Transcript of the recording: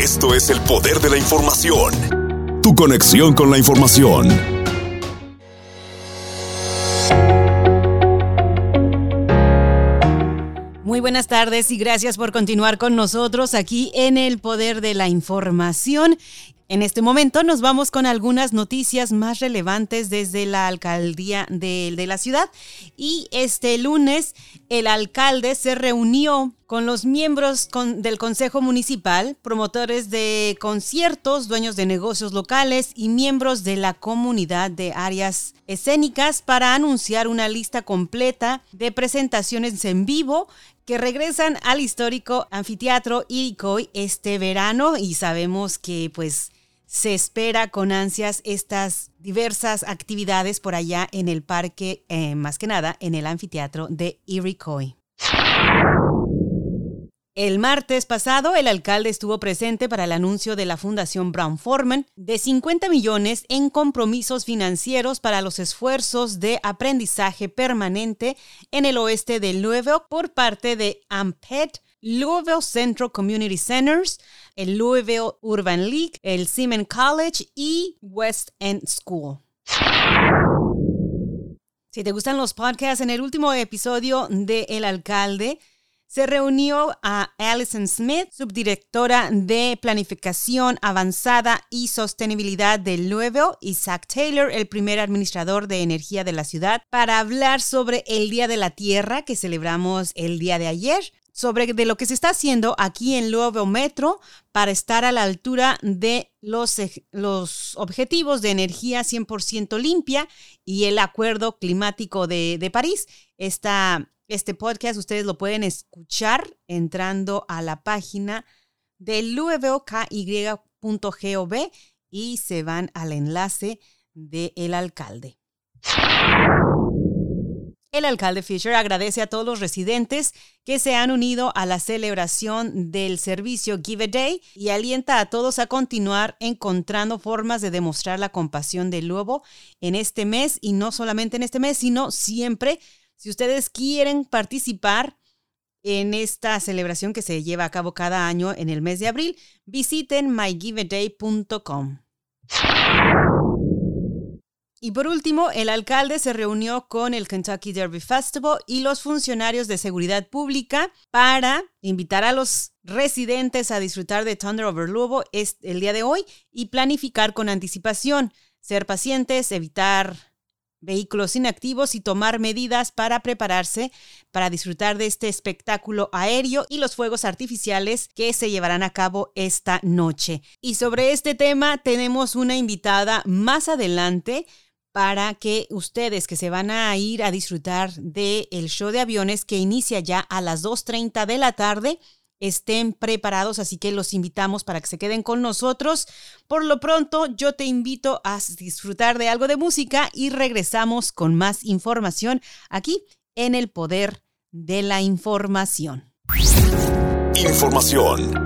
Esto es el poder de la información. Tu conexión con la información. Muy buenas tardes y gracias por continuar con nosotros aquí en el Poder de la Información. En este momento nos vamos con algunas noticias más relevantes desde la alcaldía de, la ciudad. Y este lunes el alcalde se reunió con los miembros del Consejo Municipal, promotores de conciertos, dueños de negocios locales y miembros de la comunidad de áreas escénicas para anunciar una lista completa de presentaciones en vivo que regresan al histórico anfiteatro Iricoy este verano. Y sabemos que pues se espera con ansias estas diversas actividades por allá en el parque, eh, más que nada en el anfiteatro de Iroquois. El martes pasado, el alcalde estuvo presente para el anuncio de la Fundación Brown Forman de 50 millones en compromisos financieros para los esfuerzos de aprendizaje permanente en el oeste de Louisville por parte de AMPET, Louisville Central Community Centers, el Louisville Urban League, el Seaman College y West End School. Si te gustan los podcasts, en el último episodio de El Alcalde se reunió a Alison Smith, subdirectora de Planificación Avanzada y Sostenibilidad de Louisville, y Zach Taylor, el primer administrador de energía de la ciudad, para hablar sobre el Día de la Tierra que celebramos el día de ayer, sobre de lo que se está haciendo aquí en Louisville Metro para estar a la altura de los, los objetivos de energía 100% limpia y el Acuerdo Climático de, de París. Esta, este podcast ustedes lo pueden escuchar entrando a la página de louisvilleky.gov y se van al enlace del el alcalde. El alcalde Fisher agradece a todos los residentes que se han unido a la celebración del servicio Give a Day y alienta a todos a continuar encontrando formas de demostrar la compasión del lobo en este mes y no solamente en este mes, sino siempre. Si ustedes quieren participar en esta celebración que se lleva a cabo cada año en el mes de abril, visiten mygiveaday.com. Y por último, el alcalde se reunió con el Kentucky Derby Festival y los funcionarios de seguridad pública para invitar a los residentes a disfrutar de Thunder Over Lobo el día de hoy y planificar con anticipación, ser pacientes, evitar vehículos inactivos y tomar medidas para prepararse para disfrutar de este espectáculo aéreo y los fuegos artificiales que se llevarán a cabo esta noche. Y sobre este tema tenemos una invitada más adelante para que ustedes que se van a ir a disfrutar del el show de aviones que inicia ya a las 2.30 de la tarde estén preparados, así que los invitamos para que se queden con nosotros. Por lo pronto, yo te invito a disfrutar de algo de música y regresamos con más información aquí en el poder de la información. Información.